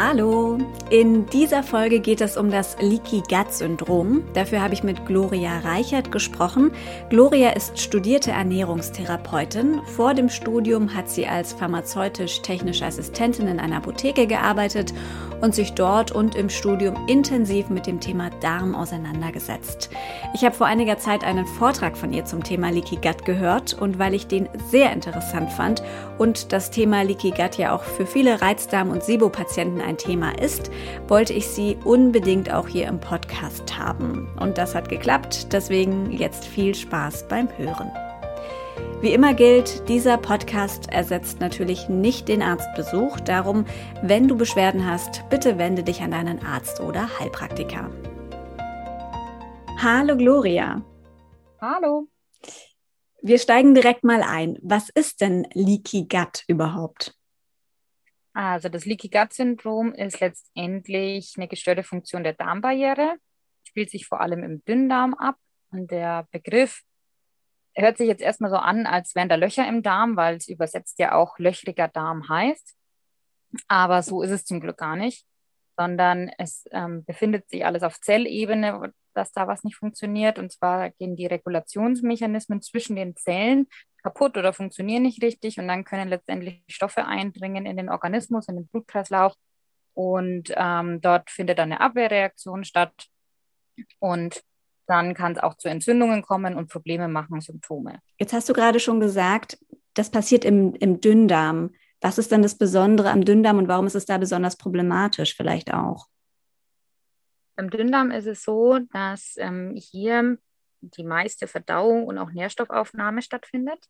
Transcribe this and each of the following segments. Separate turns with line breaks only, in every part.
Hallo! In dieser Folge geht es um das Leaky Gut Syndrom. Dafür habe ich mit Gloria Reichert gesprochen. Gloria ist studierte Ernährungstherapeutin. Vor dem Studium hat sie als pharmazeutisch-technische Assistentin in einer Apotheke gearbeitet und sich dort und im Studium intensiv mit dem Thema Darm auseinandergesetzt. Ich habe vor einiger Zeit einen Vortrag von ihr zum Thema Leaky Gut gehört und weil ich den sehr interessant fand und das Thema Leaky Gut ja auch für viele Reizdarm- und SIBO-Patienten ein Thema ist, wollte ich sie unbedingt auch hier im Podcast haben. Und das hat geklappt, deswegen jetzt viel Spaß beim Hören. Wie immer gilt, dieser Podcast ersetzt natürlich nicht den Arztbesuch. Darum, wenn du Beschwerden hast, bitte wende dich an deinen Arzt oder Heilpraktiker. Hallo Gloria.
Hallo.
Wir steigen direkt mal ein. Was ist denn Leaky Gut überhaupt?
Also das Leaky Gut Syndrom ist letztendlich eine gestörte Funktion der Darmbarriere, spielt sich vor allem im Dünndarm ab und der Begriff hört sich jetzt erstmal so an, als wären da Löcher im Darm, weil es übersetzt ja auch löchriger Darm heißt. Aber so ist es zum Glück gar nicht, sondern es ähm, befindet sich alles auf Zellebene, dass da was nicht funktioniert. Und zwar gehen die Regulationsmechanismen zwischen den Zellen kaputt oder funktionieren nicht richtig. Und dann können letztendlich Stoffe eindringen in den Organismus, in den Blutkreislauf. Und ähm, dort findet dann eine Abwehrreaktion statt. Und dann kann es auch zu Entzündungen kommen und Probleme machen, Symptome.
Jetzt hast du gerade schon gesagt, das passiert im, im Dünndarm. Was ist denn das Besondere am Dünndarm und warum ist es da besonders problematisch vielleicht auch?
Im Dünndarm ist es so, dass ähm, hier die meiste Verdauung und auch Nährstoffaufnahme stattfindet.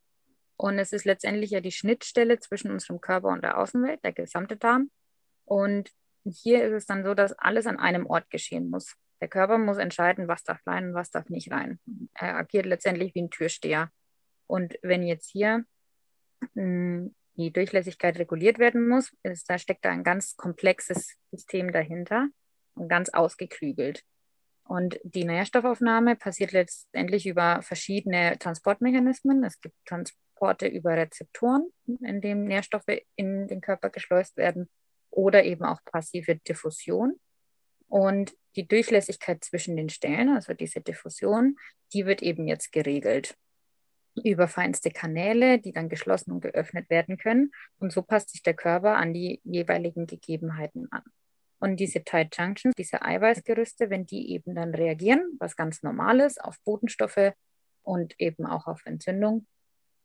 Und es ist letztendlich ja die Schnittstelle zwischen unserem Körper und der Außenwelt, der gesamte Darm. Und hier ist es dann so, dass alles an einem Ort geschehen muss. Der Körper muss entscheiden, was darf rein und was darf nicht rein. Er agiert letztendlich wie ein Türsteher. Und wenn jetzt hier mh, hm, die Durchlässigkeit reguliert werden muss, ist, da steckt da ein ganz komplexes System dahinter und ganz ausgeklügelt. Und die Nährstoffaufnahme passiert letztendlich über verschiedene Transportmechanismen. Es gibt Transporte über Rezeptoren, in denen Nährstoffe in den Körper geschleust werden, oder eben auch passive Diffusion. Und die Durchlässigkeit zwischen den Stellen, also diese Diffusion, die wird eben jetzt geregelt über feinste Kanäle, die dann geschlossen und geöffnet werden können. Und so passt sich der Körper an die jeweiligen Gegebenheiten an. Und diese Tight Junctions, diese Eiweißgerüste, wenn die eben dann reagieren, was ganz normal ist, auf Botenstoffe und eben auch auf Entzündung,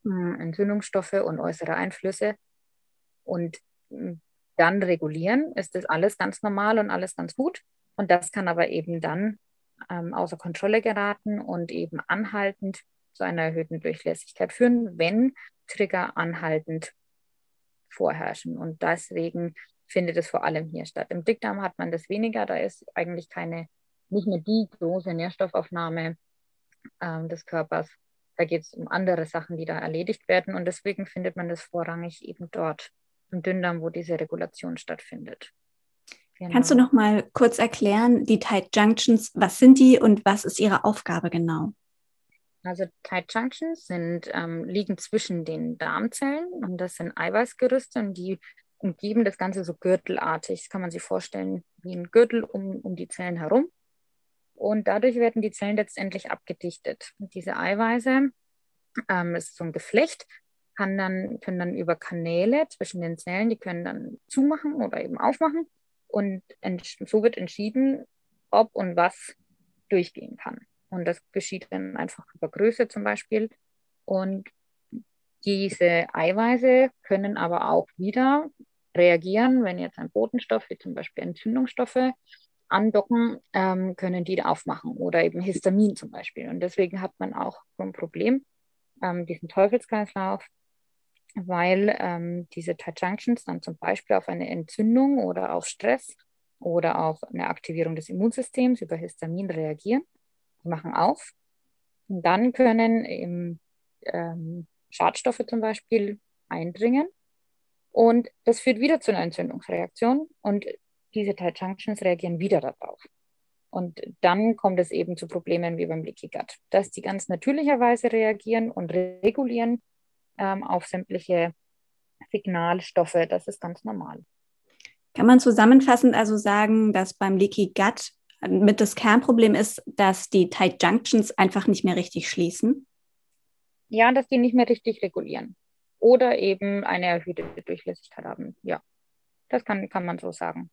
hm, Entzündungsstoffe und äußere Einflüsse und hm, dann regulieren, ist das alles ganz normal und alles ganz gut. Und das kann aber eben dann ähm, außer Kontrolle geraten und eben anhaltend zu einer erhöhten Durchlässigkeit führen, wenn Trigger anhaltend vorherrschen. Und deswegen findet es vor allem hier statt. Im Dickdarm hat man das weniger, da ist eigentlich keine, nicht mehr die große Nährstoffaufnahme äh, des Körpers. Da geht es um andere Sachen, die da erledigt werden. Und deswegen findet man das vorrangig eben dort im Dünndarm, wo diese Regulation stattfindet.
Genau. Kannst du noch mal kurz erklären, die Tight Junctions, was sind die und was ist ihre Aufgabe genau?
Also Tight Junctions sind, ähm, liegen zwischen den Darmzellen und das sind Eiweißgerüste und die umgeben das Ganze so gürtelartig. Das kann man sich vorstellen wie ein Gürtel um, um die Zellen herum. Und dadurch werden die Zellen letztendlich abgedichtet. Und diese Eiweiße, ähm, ist so ein Geflecht, kann dann, können dann über Kanäle zwischen den Zellen, die können dann zumachen oder eben aufmachen. Und so wird entschieden, ob und was durchgehen kann. Und das geschieht dann einfach über Größe zum Beispiel. Und diese Eiweiße können aber auch wieder reagieren, wenn jetzt ein Botenstoff, wie zum Beispiel Entzündungsstoffe, andocken, ähm, können die aufmachen oder eben Histamin zum Beispiel. Und deswegen hat man auch so ein Problem, ähm, diesen Teufelskreislauf, weil ähm, diese Tight Junctions dann zum Beispiel auf eine Entzündung oder auf Stress oder auf eine Aktivierung des Immunsystems über Histamin reagieren. Die machen auf. Und dann können eben, ähm, Schadstoffe zum Beispiel eindringen. Und das führt wieder zu einer Entzündungsreaktion. Und diese Tight Junctions reagieren wieder darauf. Und dann kommt es eben zu Problemen wie beim Leaky Gut, dass die ganz natürlicherweise reagieren und regulieren ähm, auf sämtliche Signalstoffe. Das ist ganz normal.
Kann man zusammenfassend also sagen, dass beim Leaky Gut mit das Kernproblem ist, dass die Tight Junctions einfach nicht mehr richtig schließen?
Ja, dass die nicht mehr richtig regulieren. Oder eben eine erhöhte Durchlässigkeit haben. Ja, das kann, kann man so sagen.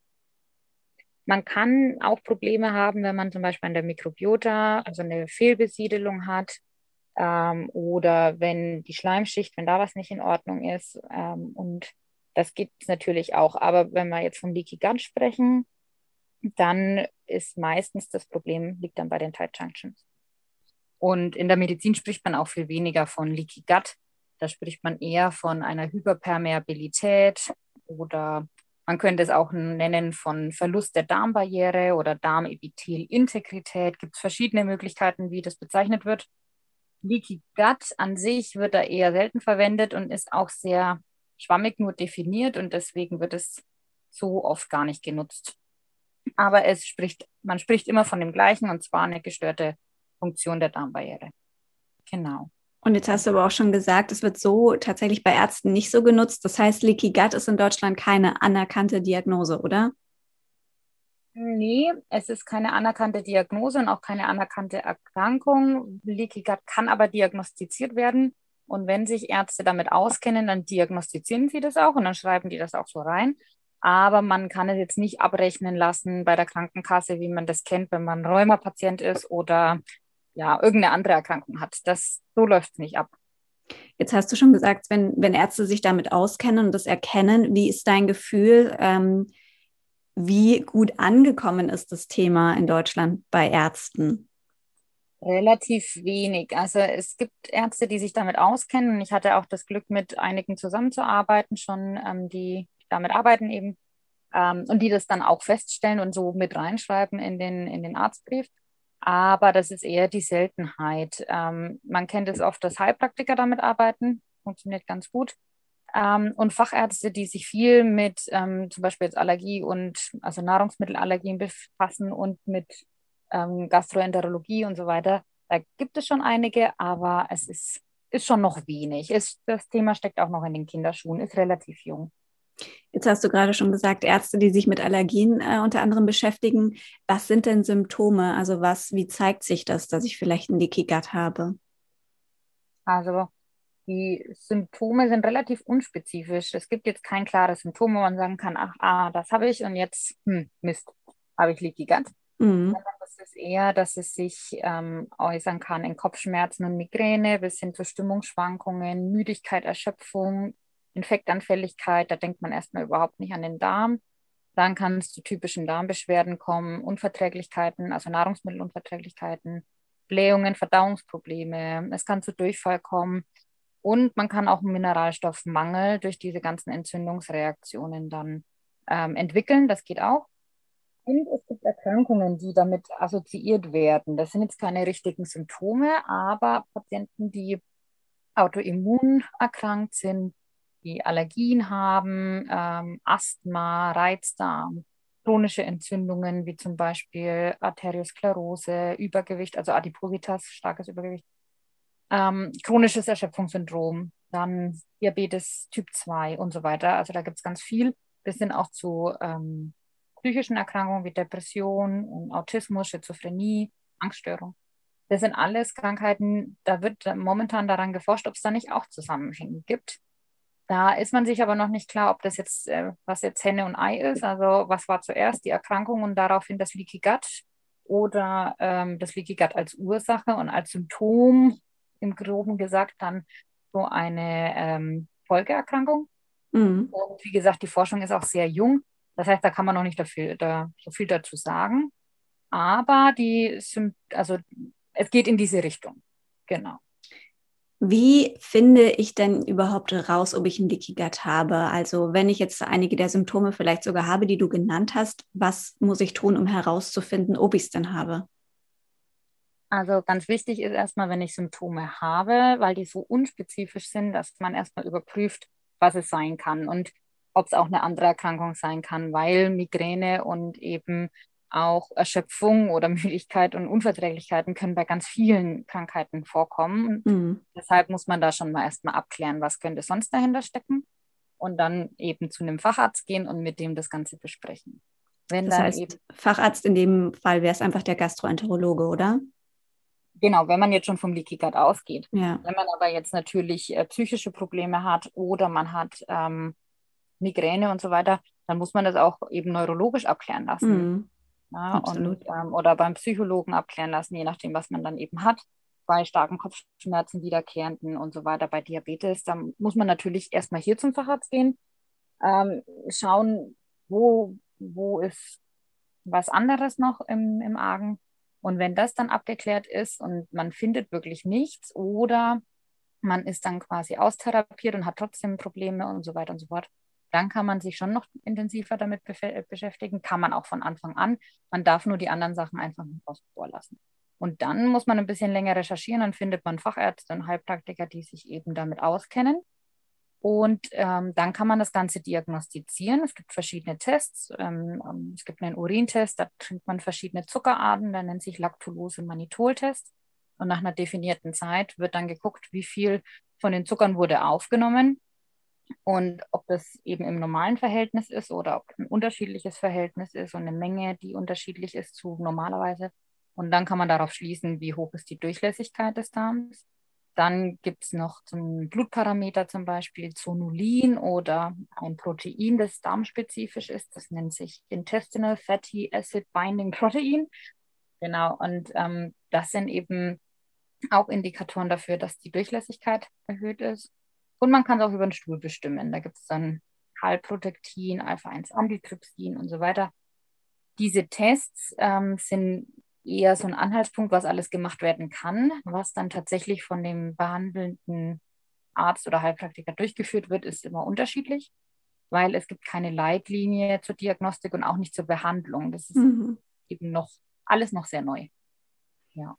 Man kann auch Probleme haben, wenn man zum Beispiel an der Mikrobiota, also eine Fehlbesiedelung hat, ähm, oder wenn die Schleimschicht, wenn da was nicht in Ordnung ist. Ähm, und das gibt es natürlich auch. Aber wenn wir jetzt vom Leaky Gut sprechen, dann ist meistens das Problem, liegt dann bei den Tight Junctions. Und in der Medizin spricht man auch viel weniger von Leaky Gut. Da spricht man eher von einer Hyperpermeabilität oder man könnte es auch nennen von Verlust der Darmbarriere oder Darmepithelintegrität. Gibt es verschiedene Möglichkeiten, wie das bezeichnet wird. Leaky Gut an sich wird da eher selten verwendet und ist auch sehr schwammig nur definiert und deswegen wird es so oft gar nicht genutzt. Aber es spricht, man spricht immer von dem gleichen und zwar eine gestörte Funktion der Darmbarriere. Genau.
Und jetzt hast du aber auch schon gesagt, es wird so tatsächlich bei Ärzten nicht so genutzt. Das heißt, Leaky Gut ist in Deutschland keine anerkannte Diagnose, oder?
Nee, es ist keine anerkannte Diagnose und auch keine anerkannte Erkrankung. Leaky Gut kann aber diagnostiziert werden. Und wenn sich Ärzte damit auskennen, dann diagnostizieren sie das auch und dann schreiben die das auch so rein. Aber man kann es jetzt nicht abrechnen lassen bei der Krankenkasse, wie man das kennt, wenn man Rheumapatient ist oder ja, irgendeine andere Erkrankung hat. Das, so läuft es nicht ab.
Jetzt hast du schon gesagt, wenn, wenn Ärzte sich damit auskennen und das erkennen, wie ist dein Gefühl? Ähm, wie gut angekommen ist das Thema in Deutschland bei Ärzten?
Relativ wenig. Also es gibt Ärzte, die sich damit auskennen. Ich hatte auch das Glück, mit einigen zusammenzuarbeiten, schon ähm, die damit arbeiten eben ähm, und die das dann auch feststellen und so mit reinschreiben in den, in den Arztbrief. Aber das ist eher die Seltenheit. Ähm, man kennt es oft, dass Heilpraktiker damit arbeiten. Funktioniert ganz gut ähm, und Fachärzte, die sich viel mit ähm, zum Beispiel jetzt Allergie und also Nahrungsmittelallergien befassen und mit ähm, Gastroenterologie und so weiter. Da gibt es schon einige, aber es ist, ist schon noch wenig. Es, das Thema steckt auch noch in den Kinderschuhen, ist relativ jung.
Jetzt hast du gerade schon gesagt, Ärzte, die sich mit Allergien äh, unter anderem beschäftigen. Was sind denn Symptome? Also was, wie zeigt sich das, dass ich vielleicht ein Leaky Gut habe?
Also die Symptome sind relativ unspezifisch. Es gibt jetzt kein klares Symptom, wo man sagen kann, ach, ah, das habe ich und jetzt, hm, Mist, habe ich Leaky Gut. Mhm. Das ist eher, dass es sich ähm, äußern kann in Kopfschmerzen und Migräne bis hin zu Stimmungsschwankungen, Müdigkeit, Erschöpfung, Infektanfälligkeit. Da denkt man erstmal überhaupt nicht an den Darm. Dann kann es zu typischen Darmbeschwerden kommen, Unverträglichkeiten, also Nahrungsmittelunverträglichkeiten, Blähungen, Verdauungsprobleme. Es kann zu Durchfall kommen. Und man kann auch einen Mineralstoffmangel durch diese ganzen Entzündungsreaktionen dann ähm, entwickeln. Das geht auch. Und es gibt Erkrankungen, die damit assoziiert werden. Das sind jetzt keine richtigen Symptome, aber Patienten, die autoimmun erkrankt sind, die Allergien haben, ähm, Asthma, Reizdarm, chronische Entzündungen wie zum Beispiel Arteriosklerose, Übergewicht, also Adipositas, starkes Übergewicht, ähm, chronisches Erschöpfungssyndrom, dann Diabetes Typ 2 und so weiter. Also da gibt es ganz viel, bis hin auch zu ähm, psychischen Erkrankungen wie Depression und Autismus, Schizophrenie, Angststörung. Das sind alles Krankheiten, da wird momentan daran geforscht, ob es da nicht auch Zusammenhänge gibt. Da ist man sich aber noch nicht klar, ob das jetzt, äh, was jetzt Henne und Ei ist. Also was war zuerst die Erkrankung und daraufhin das Leaky Gut oder ähm, das Leaky Gut als Ursache und als Symptom im Groben gesagt dann so eine ähm, Folgeerkrankung. Mhm. Und wie gesagt, die Forschung ist auch sehr jung. Das heißt, da kann man noch nicht dafür, da, so viel dazu sagen. Aber die sind, also es geht in diese Richtung. Genau.
Wie finde ich denn überhaupt raus, ob ich ein Leaky Gut habe? Also wenn ich jetzt einige der Symptome vielleicht sogar habe, die du genannt hast, was muss ich tun, um herauszufinden, ob ich es denn habe?
Also ganz wichtig ist erstmal, wenn ich Symptome habe, weil die so unspezifisch sind, dass man erstmal überprüft, was es sein kann und ob es auch eine andere Erkrankung sein kann, weil Migräne und eben auch Erschöpfung oder Müdigkeit und Unverträglichkeiten können bei ganz vielen Krankheiten vorkommen. Mhm. Deshalb muss man da schon mal erstmal abklären, was könnte sonst dahinter stecken. und dann eben zu einem Facharzt gehen und mit dem das Ganze besprechen.
Wenn das heißt, Facharzt in dem Fall wäre es einfach der Gastroenterologe, oder?
Genau, wenn man jetzt schon vom Leaky Gut ausgeht. Ja. Wenn man aber jetzt natürlich äh, psychische Probleme hat oder man hat ähm, Migräne und so weiter, dann muss man das auch eben neurologisch abklären lassen. Mhm. Ja, und, ähm, oder beim Psychologen abklären lassen, je nachdem, was man dann eben hat. Bei starken Kopfschmerzen, wiederkehrenden und so weiter, bei Diabetes, dann muss man natürlich erstmal hier zum Facharzt gehen, ähm, schauen, wo, wo ist was anderes noch im, im Argen. Und wenn das dann abgeklärt ist und man findet wirklich nichts oder man ist dann quasi austherapiert und hat trotzdem Probleme und so weiter und so fort, dann kann man sich schon noch intensiver damit beschäftigen, kann man auch von Anfang an. Man darf nur die anderen Sachen einfach nicht außen vor lassen. Und dann muss man ein bisschen länger recherchieren, dann findet man Fachärzte und Heilpraktiker, die sich eben damit auskennen. Und ähm, dann kann man das Ganze diagnostizieren. Es gibt verschiedene Tests. Ähm, ähm es gibt einen Urintest, da trinkt man verschiedene Zuckerarten, der nennt sich Lactulose-Manitol-Test. Und nach einer definierten Zeit wird dann geguckt, wie viel von den Zuckern wurde aufgenommen und ob das eben im normalen Verhältnis ist oder ob ein unterschiedliches Verhältnis ist und eine Menge, die unterschiedlich ist zu normalerweise. Und dann kann man darauf schließen, wie hoch ist die Durchlässigkeit des Darms. Dann gibt es noch zum Blutparameter zum Beispiel Zonulin oder ein Protein, das darmspezifisch ist. Das nennt sich Intestinal Fatty Acid Binding Protein. Genau, und ähm, das sind eben auch Indikatoren dafür, dass die Durchlässigkeit erhöht ist. Und man kann es auch über den Stuhl bestimmen. Da gibt es dann Halbprotektin, Alpha-1-Antitrypsin und so weiter. Diese Tests ähm, sind eher so ein Anhaltspunkt, was alles gemacht werden kann. Was dann tatsächlich von dem behandelnden Arzt oder Heilpraktiker durchgeführt wird, ist immer unterschiedlich, weil es gibt keine Leitlinie zur Diagnostik und auch nicht zur Behandlung. Das ist mhm. eben noch alles noch sehr neu. Ja.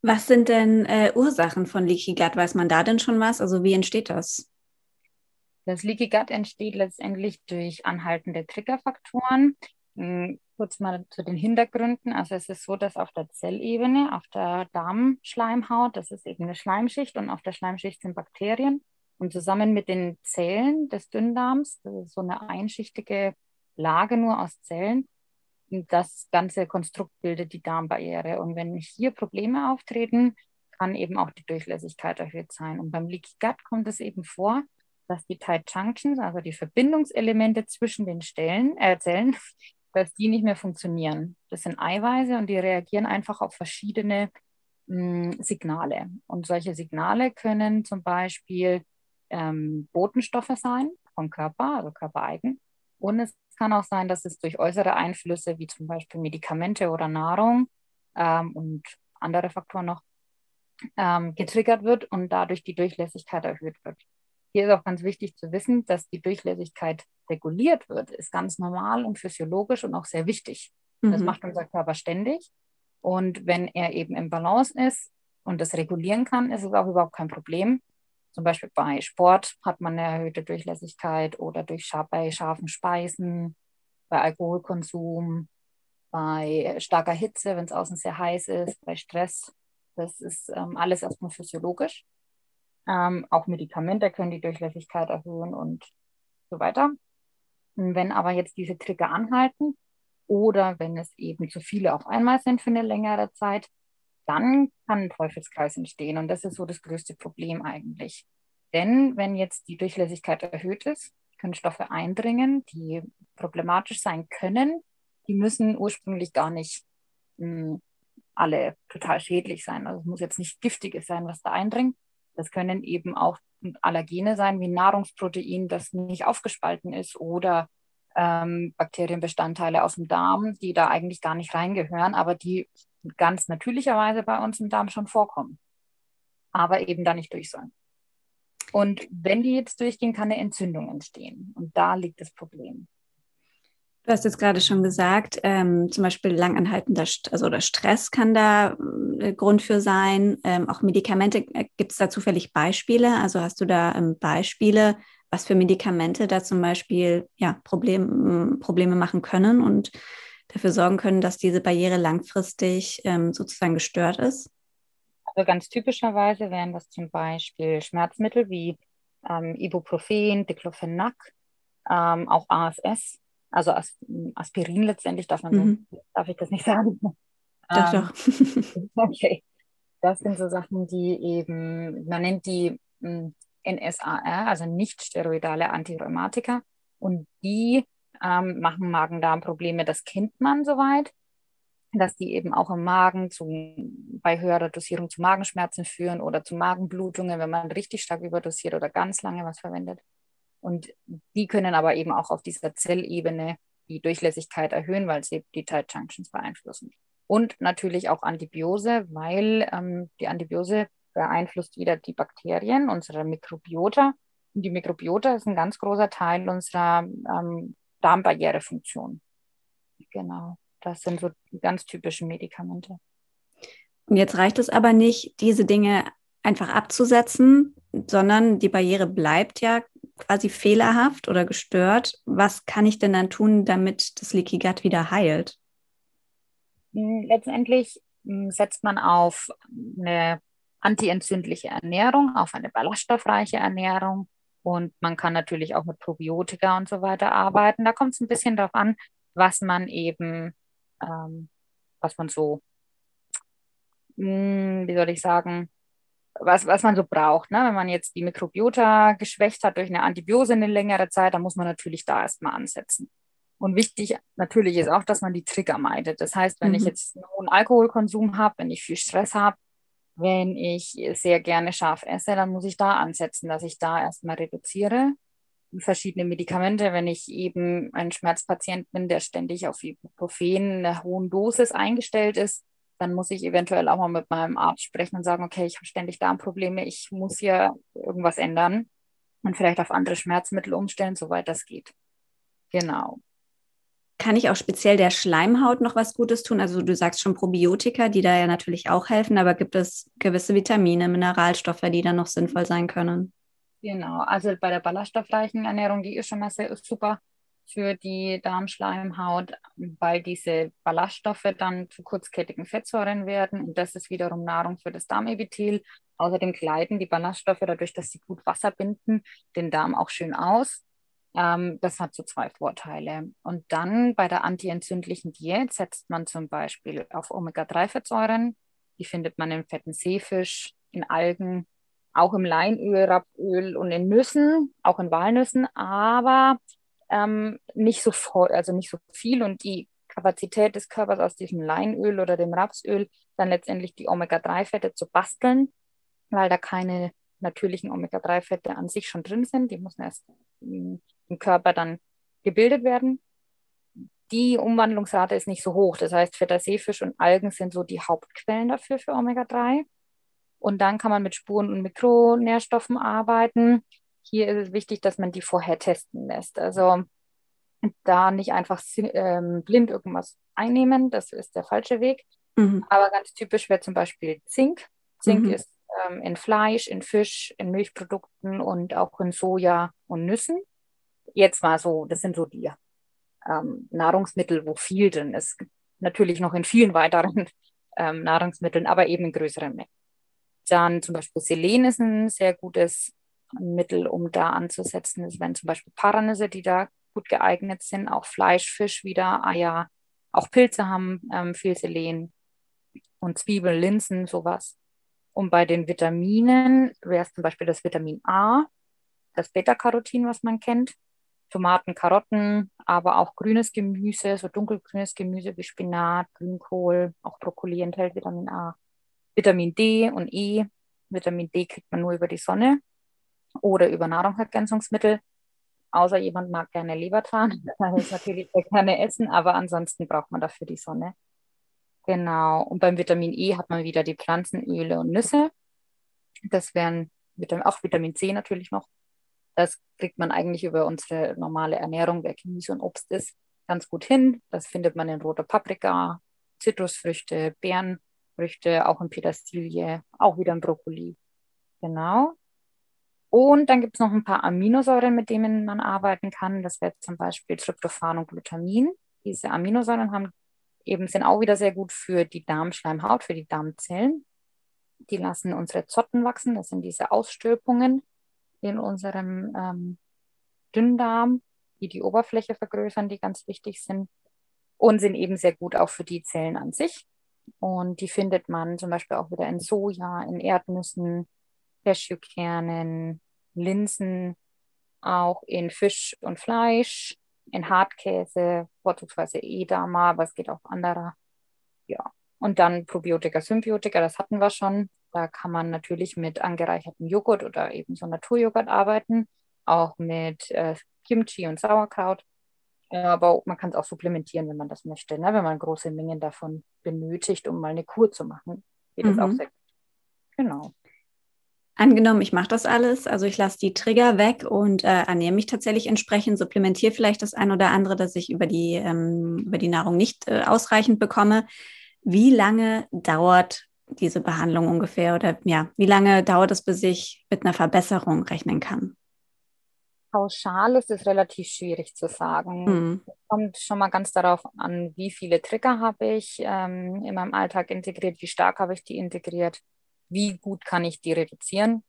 Was sind denn äh, Ursachen von Leaky Gut? Weiß man da denn schon was? Also wie entsteht das?
Das Leaky Gut entsteht letztendlich durch anhaltende Triggerfaktoren. Kurz mal zu den Hintergründen. Also es ist so, dass auf der Zellebene, auf der Darmschleimhaut, das ist eben eine Schleimschicht und auf der Schleimschicht sind Bakterien. Und zusammen mit den Zellen des Dünndarms, das ist so eine einschichtige Lage nur aus Zellen, das ganze Konstrukt bildet die Darmbarriere. Und wenn hier Probleme auftreten, kann eben auch die Durchlässigkeit erhöht sein. Und beim Leaky Gut kommt es eben vor, dass die Tight Junctions, also die Verbindungselemente zwischen den Stellen, äh, Zellen, dass die nicht mehr funktionieren. Das sind Eiweiße und die reagieren einfach auf verschiedene mh, hm, Signale. Und solche Signale können zum Beispiel ähm, Botenstoffe sein vom Körper, also körpereigen. Und es kann auch sein, dass es durch äußere Einflüsse wie zum Beispiel Medikamente oder Nahrung ähm, und andere Faktoren noch ähm, getriggert wird und dadurch die Durchlässigkeit erhöht wird. Hier ist auch ganz wichtig zu wissen, dass die Durchlässigkeit reguliert wird, ist ganz normal und physiologisch und auch sehr wichtig. Mhm. Das macht unser Körper ständig. Und wenn er eben im Balance ist und das regulieren kann, ist es auch überhaupt kein Problem. Zum Beispiel bei Sport hat man eine erhöhte Durchlässigkeit oder durch bei scharfen Speisen, bei Alkoholkonsum, bei starker Hitze, wenn es außen sehr heiß ist, bei Stress. Das ist ähm, alles erstmal physiologisch. Ähm, auch Medikamente können die Durchlässigkeit erhöhen und so weiter. Wenn aber jetzt diese Trigger anhalten oder wenn es eben zu viele auf einmal sind für eine längere Zeit, dann kann ein Teufelskreis entstehen. Und das ist so das größte Problem eigentlich. Denn wenn jetzt die Durchlässigkeit erhöht ist, können Stoffe eindringen, die problematisch sein können. Die müssen ursprünglich gar nicht mh, hm, alle total schädlich sein. Also es muss jetzt nicht giftiges sein, was da eindringt. Das können eben auch Allergene sein, wie Nahrungsprotein, das nicht aufgespalten ist oder ähm, Bakterienbestandteile aus dem Darm, die da eigentlich gar nicht reingehören, aber die ganz natürlicherweise bei uns im Darm schon vorkommen, aber eben da nicht durch sollen. Und wenn die jetzt durchgehen, kann eine Entzündung entstehen. Und da liegt das Problem.
Du hast jetzt gerade schon gesagt, ähm, zum Beispiel langanhaltender St also oder Stress kann da äh, Grund für sein. Ähm, auch Medikamente, äh, gibt es da zufällig Beispiele? Also hast du da ähm, Beispiele, was für Medikamente da zum Beispiel ja, Problem, Probleme machen können und dafür sorgen können, dass diese Barriere langfristig ähm, sozusagen gestört ist?
Also ganz typischerweise wären das zum Beispiel Schmerzmittel wie ähm, Ibuprofen, Diclofenac, ähm, auch ASS, also As Aspirin letztendlich darf man mhm. so, darf ich das nicht sagen.
Doch, ähm,
doch. okay. Das sind so Sachen, die eben, man nennt die hm, NSAR, also nicht steroidale Antirheumatika. Und die ähm, machen Magen-Darm-Probleme. Das kennt man soweit, dass die eben auch im Magen zu, bei höherer Dosierung zu Magenschmerzen führen oder zu Magenblutungen, wenn man richtig stark überdosiert oder ganz lange was verwendet. Und die können aber eben auch auf dieser Zellebene die Durchlässigkeit erhöhen, weil sie die Tight Junctions beeinflussen. Und natürlich auch Antibiose, weil ähm, die Antibiose beeinflusst wieder die Bakterien, unsere Mikrobiota. Und die Mikrobiota ist ein ganz großer Teil unserer ähm, Darmbarrierefunktion. Genau, das sind so die ganz typischen Medikamente.
Und jetzt reicht es aber nicht, diese Dinge einfach abzusetzen, sondern die Barriere bleibt ja quasi fehlerhaft oder gestört. Was kann ich denn dann tun, damit das Leaky Gut wieder heilt?
Hm, letztendlich hm, setzt man auf eine antientzündliche Ernährung, auf eine ballaststoffreiche Ernährung und man kann natürlich auch mit Probiotika und so weiter arbeiten. Da kommt es ein bisschen darauf an, was man eben, ähm, was man so, mh, hm, wie soll ich sagen, was, was man so braucht. Ne? Wenn man jetzt die Mikrobiota geschwächt hat durch eine Antibiose eine längere Zeit, dann muss man natürlich da erstmal ansetzen. Und wichtig natürlich ist auch, dass man die Trigger meidet. Das heißt, wenn mhm. ich jetzt einen hohen Alkoholkonsum habe, wenn ich viel Stress habe, wenn ich sehr gerne scharf esse, dann muss ich da ansetzen, dass ich da erstmal reduziere. Verschiedene Medikamente, wenn ich eben ein Schmerzpatient bin, der ständig auf Ibuprofen einer hohen Dosis eingestellt ist, dann muss ich eventuell auch mal mit meinem Arzt sprechen und sagen, okay, ich habe ständig Darmprobleme, ich muss hier irgendwas ändern und vielleicht auf andere Schmerzmittel umstellen, soweit das geht. Genau.
Kann ich auch speziell der Schleimhaut noch was Gutes tun? Also du sagst schon Probiotika, die da ja natürlich auch helfen, aber gibt es gewisse Vitamine, Mineralstoffe, die da noch sinnvoll sein können?
Genau, also bei der ballaststoffreichen Ernährung, die ist schon mal sehr super für die Darmschleimhaut, weil diese Ballaststoffe dann zu kurzkettigen Fettsäuren werden und das ist wiederum Nahrung für das Darmepithel. Außerdem gleiten die Ballaststoffe dadurch, dass sie gut Wasser binden, den Darm auch schön aus ähm, das hat so zwei Vorteile. Und dann bei der antientzündlichen Diät setzt man zum Beispiel auf Omega-3-Fettsäuren. Die findet man im fetten Seefisch, in Algen, auch im Leinöl, Rapöl und in Nüssen, auch in Walnüssen, aber ähm, nicht so voll, also nicht so viel. Und die Kapazität des Körpers aus diesem Leinöl oder dem Rapsöl dann letztendlich die Omega-3-Fette zu basteln, weil da keine natürlichen Omega-3-Fette an sich schon drin sind. Die müssen erst im Körper dann gebildet werden. Die Umwandlungsrate ist nicht so hoch. Das heißt, fetter Seefisch und Algen sind so die Hauptquellen dafür für Omega-3. Und dann kann man mit Spuren- und Mikronährstoffen arbeiten. Hier ist es wichtig, dass man die vorher testen lässt. Also da nicht einfach ähm, blind irgendwas einnehmen, das ist der falsche Weg. Mhm. Aber ganz typisch wäre zum Beispiel Zink. Zink mhm. ist ähm, in Fleisch, in Fisch, in Milchprodukten und auch in Soja und Nüssen. Jetzt mal so, das sind so die ähm, Nahrungsmittel, wo viel drin ist. Natürlich noch in vielen weiteren ähm, Nahrungsmitteln, aber eben in größeren Mengen. Dann zum Beispiel Selen ist ein sehr gutes Mittel, um da anzusetzen. Es wären zum Beispiel Paranüsse, die da gut geeignet sind, auch Fleisch, Fisch wieder, Eier, auch Pilze haben ähm, viel Selen und Zwiebeln, Linsen, sowas. Und bei den Vitaminen wäre es zum Beispiel das Vitamin A, das Beta-Carotin, was man kennt, Tomaten, Karotten, aber auch grünes Gemüse, so dunkelgrünes Gemüse wie Spinat, Grünkohl, auch Brokkoli enthält Vitamin A. Vitamin D und E. Vitamin D kriegt man nur über die Sonne oder über Nahrungsergänzungsmittel. Außer jemand mag gerne Lebertran, dann ist natürlich gerne essen, aber ansonsten braucht man dafür die Sonne. Genau. Und beim Vitamin E hat man wieder die Pflanzenöle und Nüsse. Das wären auch Vitamin C natürlich noch. Das kriegt man eigentlich über unsere normale Ernährung, wer Gemüse und Obst ist, ganz gut hin. Das findet man in roter Paprika, Zitrusfrüchte, Beerenfrüchte, auch in Petersilie, auch wieder in Brokkoli. Genau. Und dann gibt es noch ein paar Aminosäuren, mit denen man arbeiten kann. Das wäre zum Beispiel Tryptophan und Glutamin. Diese Aminosäuren haben eben sind auch wieder sehr gut für die Darmschleimhaut, für die Darmzellen. Die lassen unsere Zotten wachsen, das sind diese Ausstülpungen. in unserem ähm, Dünndarm, die die Oberfläche vergrößern, die ganz wichtig sind und sind eben sehr gut auch für die Zellen an sich. Und die findet man zum Beispiel auch wieder in Soja, in Erdnüssen, Cashewkernen, Linsen, auch in Fisch und Fleisch, in Hartkäse, vorzugsweise Edama, aber es geht auch anderer. Ja. Und dann Probiotika, Symbiotika, das hatten wir schon. Da kann man natürlich mit angereichertem Joghurt oder eben so Naturjoghurt arbeiten, auch mit äh, Kimchi und Sauerkraut. Aber man kann es auch supplementieren, wenn man das möchte, ne? wenn man große Mengen davon benötigt, um mal eine Kur zu machen. Geht mhm. das auch mhm. sehr gut. Genau.
Angenommen, ich mache das alles, also ich lasse die Trigger weg und äh, ernähre mich tatsächlich entsprechend, supplementiere vielleicht das ein oder andere, das ich über die, ähm, über die Nahrung nicht äh, ausreichend bekomme. Wie lange dauert diese Behandlung ungefähr oder ja, wie lange dauert es, bis ich mit einer Verbesserung rechnen kann?
Pauschal ist es relativ schwierig zu sagen. Mhm. Kommt schon mal ganz darauf an, wie viele Trigger habe ich ähm, in meinem Alltag integriert, wie stark habe ich die integriert wie gut kann ich die reduzieren,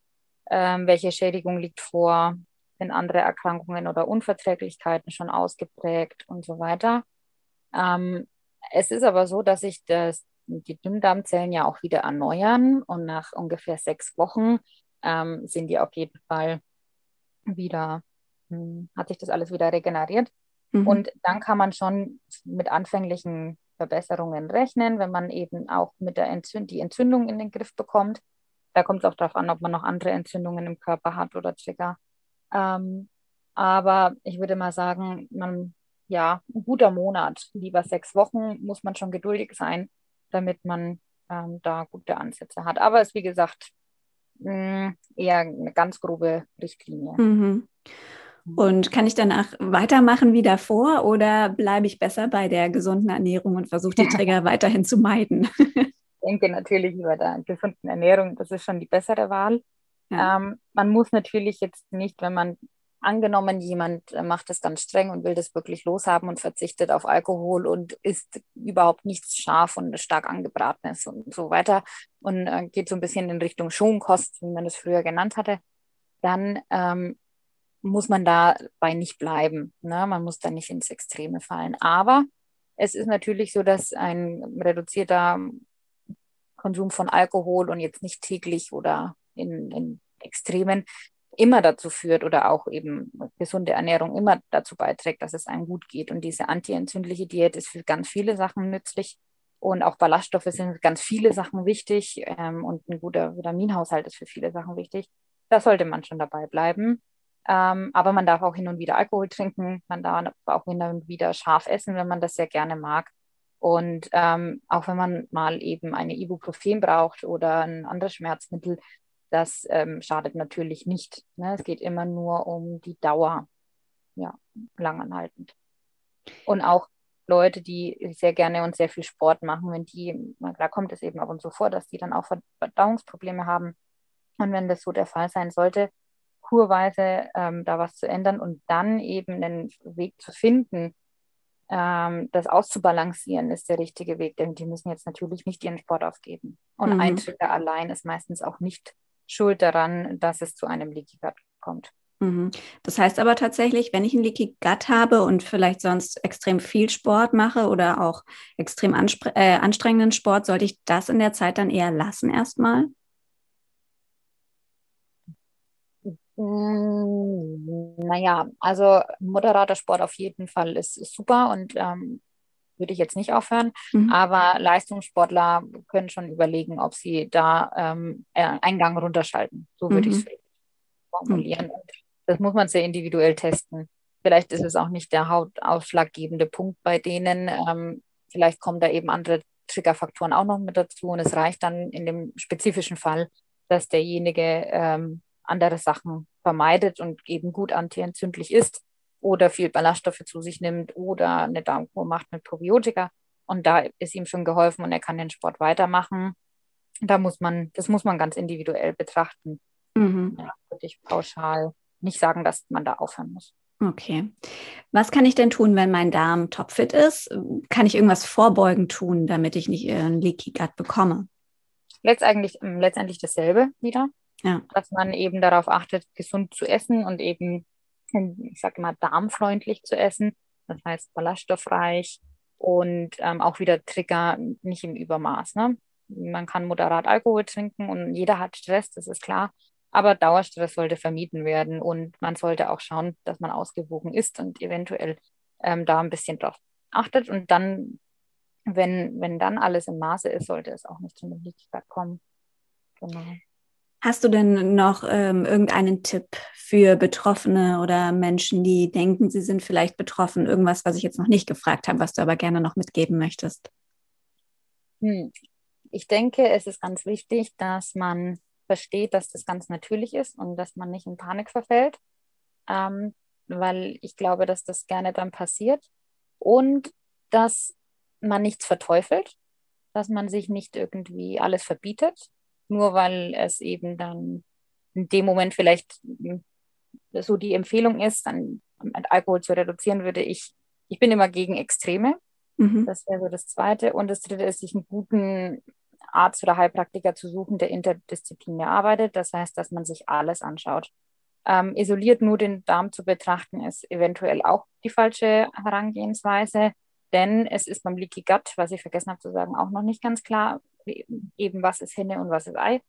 ähm, welche Schädigung liegt vor, sind andere Erkrankungen oder Unverträglichkeiten schon ausgeprägt und so weiter. Ähm, es ist aber so, dass sich das, die Dünndarmzellen ja auch wieder erneuern und nach ungefähr sechs Wochen ähm, sind die auf jeden Fall wieder, hm, hat sich das alles wieder regeneriert. Mhm. Und dann kann man schon mit anfänglichen Verbesserungen rechnen, wenn man eben auch mit der Entzünd die Entzündung in den Griff bekommt. Da kommt es auch darauf an, ob man noch andere Entzündungen im Körper hat oder Trigger. Ähm, aber ich würde mal sagen, man, ja, ein guter Monat, lieber sechs Wochen, muss man schon geduldig sein, damit man ähm, da gute Ansätze hat. Aber es ist, wie gesagt, mh, mm, eher eine ganz grobe Richtlinie.
Mhm. Und kann ich danach weitermachen wie davor oder bleibe ich besser bei der gesunden Ernährung und versuche die Trigger weiterhin zu meiden?
Ich denke natürlich über der gesunden Ernährung, das ist schon die bessere Wahl. Ja. Ähm, man muss natürlich jetzt nicht, wenn man angenommen, jemand macht das ganz streng und will das wirklich loshaben und verzichtet auf Alkohol und isst überhaupt nichts scharf und stark angebratenes und so weiter und äh, geht so ein bisschen in Richtung Schonkost, wie man das früher genannt hatte, dann ähm, muss man dabei nicht bleiben. Ne? Man muss da nicht ins Extreme fallen. Aber es ist natürlich so, dass ein reduzierter Konsum von Alkohol und jetzt nicht täglich oder in, in Extremen immer dazu führt oder auch eben gesunde Ernährung immer dazu beiträgt, dass es einem gut geht. Und diese antientzündliche Diät ist für ganz viele Sachen nützlich. Und auch Ballaststoffe sind für ganz viele Sachen wichtig. Ähm, und ein guter Vitaminhaushalt ist für viele Sachen wichtig. Da sollte man schon dabei bleiben. Ähm, aber man darf auch hin und wieder Alkohol trinken, man darf auch hin und wieder scharf essen, wenn man das sehr gerne mag. Und ähm, auch wenn man mal eben eine Ibuprofen braucht oder ein anderes Schmerzmittel, das ähm, schadet natürlich nicht. Ne? Es geht immer nur um die Dauer, ja, langanhaltend. Und auch Leute, die sehr gerne und sehr viel Sport machen, wenn die, da kommt es eben ab und zu vor, dass die dann auch Verdauungsprobleme haben. Und wenn das so der Fall sein sollte, kurweise ähm, da was zu ändern und dann eben einen Weg zu finden, ähm, das auszubalancieren, ist der richtige Weg, denn die müssen jetzt natürlich nicht ihren Sport aufgeben. Und mhm. ein Trigger allein ist meistens auch nicht schuld daran, dass es zu einem Leaky Gut kommt.
Mhm. Das heißt aber tatsächlich, wenn ich ein Leaky Gut habe und vielleicht sonst extrem viel Sport mache oder auch extrem äh, anstrengenden Sport, sollte ich das in der Zeit dann eher lassen erstmal?
Hm, naja, also moderater Sport auf jeden Fall ist, ist super und ähm, würde ich jetzt nicht aufhören. Mhm. Aber Leistungssportler können schon überlegen, ob sie da ähm, einen Gang runterschalten. So würde mhm. ich es formulieren. Mhm. Das muss man sehr individuell testen. Vielleicht ist es auch nicht der hautausschlaggebende Punkt bei denen. Ähm, vielleicht kommen da eben andere Triggerfaktoren auch noch mit dazu und es reicht dann in dem spezifischen Fall, dass derjenige ähm, andere Sachen vermeidet und eben gut antientzündlich ist oder viel Ballaststoffe zu sich nimmt oder eine Darmkur macht mit Probiotika. Und da ist ihm schon geholfen und er kann den Sport weitermachen. Da muss man, das muss man ganz individuell betrachten. Mhm. Ja, würde ich pauschal nicht sagen, dass man da aufhören muss.
Okay. Was kann ich denn tun, wenn mein Darm topfit ist? Kann ich irgendwas vorbeugend tun, damit ich nicht einen Leaky Gut bekomme?
Letztendlich, letztendlich dasselbe wieder. Ja. dass man eben darauf achtet, gesund zu essen und eben, ich sage immer, darmfreundlich zu essen. Das heißt ballaststoffreich und ähm, auch wieder Trigger nicht im Übermaß. Ne? Man kann moderat Alkohol trinken und jeder hat Stress, das ist klar. Aber Dauerstress sollte vermieden werden und man sollte auch schauen, dass man ausgewogen ist und eventuell ähm, da ein bisschen drauf achtet. Und dann, wenn, wenn dann alles im Maße ist, sollte es auch nicht zu einem Leaky kommen.
Genau. Hast du denn noch ähm, irgendeinen Tipp für Betroffene oder Menschen, die denken, sie sind vielleicht betroffen? Irgendwas, was ich jetzt noch nicht gefragt habe, was du aber gerne noch mitgeben möchtest?
Hm. Ich denke, es ist ganz wichtig, dass man versteht, dass das ganz natürlich ist und dass man nicht in Panik verfällt, ähm, weil ich glaube, dass das gerne dann passiert und dass man nichts verteufelt, dass man sich nicht irgendwie alles verbietet, nur weil es eben dann in dem Moment vielleicht hm, so die Empfehlung ist, dann Alkohol zu reduzieren, würde ich, ich bin immer gegen Extreme. Mhm. Das wäre so das Zweite. Und das Dritte ist, sich einen guten Arzt oder Heilpraktiker zu suchen, der interdisziplinär arbeitet. Das heißt, dass man sich alles anschaut. Ähm, isoliert nur den Darm zu betrachten, ist eventuell auch die falsche Herangehensweise, denn es ist beim Leaky Gut, was ich vergessen habe zu sagen, auch noch nicht ganz klar, eben was ist Henne und was ist Ei.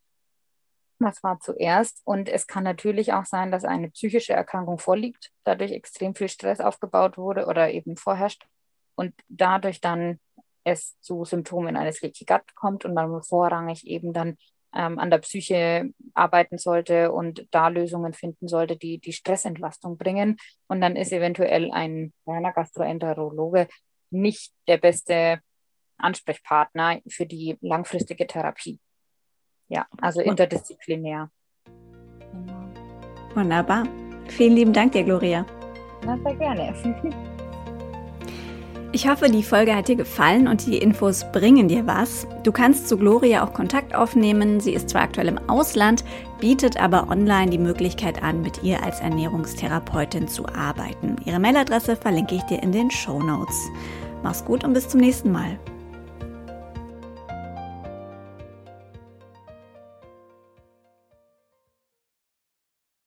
Was war zuerst? Und es kann natürlich auch sein, dass eine psychische Erkrankung vorliegt, dadurch extrem viel Stress aufgebaut wurde oder eben vorherrscht und dadurch dann es zu Symptomen eines Leaky Gut kommt und man vorrangig eben dann ähm, an der Psyche arbeiten sollte und da Lösungen finden sollte, die die Stressentlastung bringen. Und dann ist eventuell ein reiner Gastroenterologe nicht der beste Ansprechpartner für die langfristige Therapie. Ja, also interdisziplinär.
Wunderbar. Vielen lieben Dank dir, Gloria.
Na, sehr gerne.
Ich hoffe, die Folge hat dir gefallen und die Infos bringen dir was. Du kannst zu Gloria auch Kontakt aufnehmen. Sie ist zwar aktuell im Ausland, bietet aber online die Möglichkeit an, mit ihr als Ernährungstherapeutin zu arbeiten. Ihre Mailadresse verlinke ich dir in den Show Notes. Mach's gut und bis zum nächsten Mal.